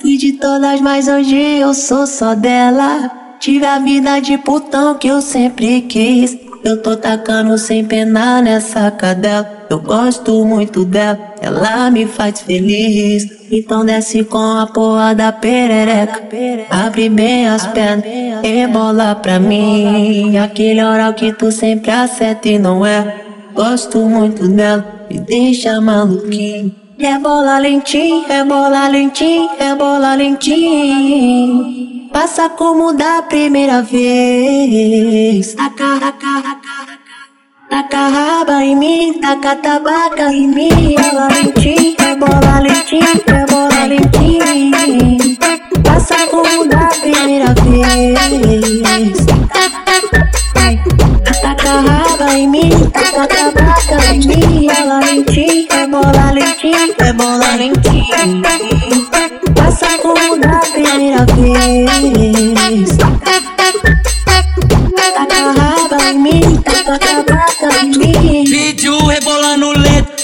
Fui de todas, mas hoje eu sou só dela. Tive a vida de putão que eu sempre quis. Eu tô tacando sem pena nessa cadela. Eu gosto muito dela, ela me faz feliz. Então desce com a porra da perereca. Abre bem as pernas e bola pra mim. Aquele oral que tu sempre acerta e não é. Gosto muito dela, me deixa maluquinho. É bola lentinho, é bola lentinho, é bola lentinho. Passa como da primeira vez. Taca, taca, taca, taca raba em mim, taca tabaca em mim. Bola lentinho, é bola lentinho, é bola lentinho. Passa como da primeira vez. Taca raba em mim, taca tabaca em mim. Bola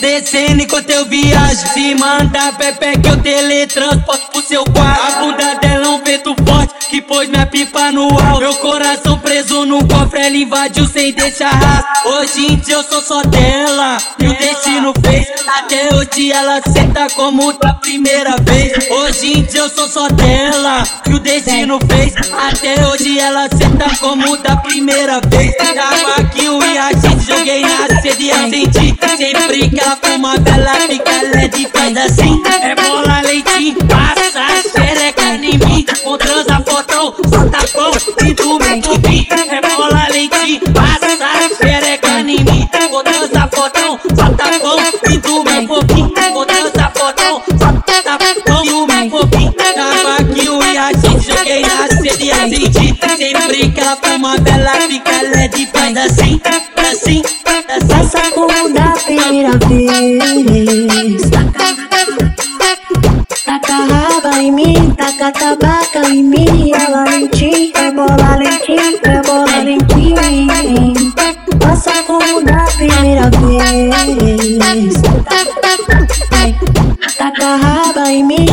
descendo enquanto eu viajo. Se manda Pepe que eu teletransporto pro seu quarto. A bunda dela é um vento forte que pôs minha pipa no alto. Meu coração preso no cofre, ela invadiu sem deixar rastro. Hoje em dia eu sou só dela, e o destino fez. Até hoje ela senta como da primeira vez. Hoje em dia eu sou só dela, e o destino fez. Até hoje ela senta como da primeira vez. Cavaquinho e a gente joguei na sede e acendi. Sempre que ela fuma, ela fica leve, faz assim. É bola, leitinho, passa xereca em mim. Com transa, fotão, solta pão e do meu tubinho. É bola, leitinho, Ela fuma, ela fica leve, faz assim, assim, assim. Passa como da primeira vez. Taca raba em mim, taca tabaca em mim. Bola lentinho, é bola lentinho, é bola lentinho. Passa como da primeira vez. Taca raba em mim,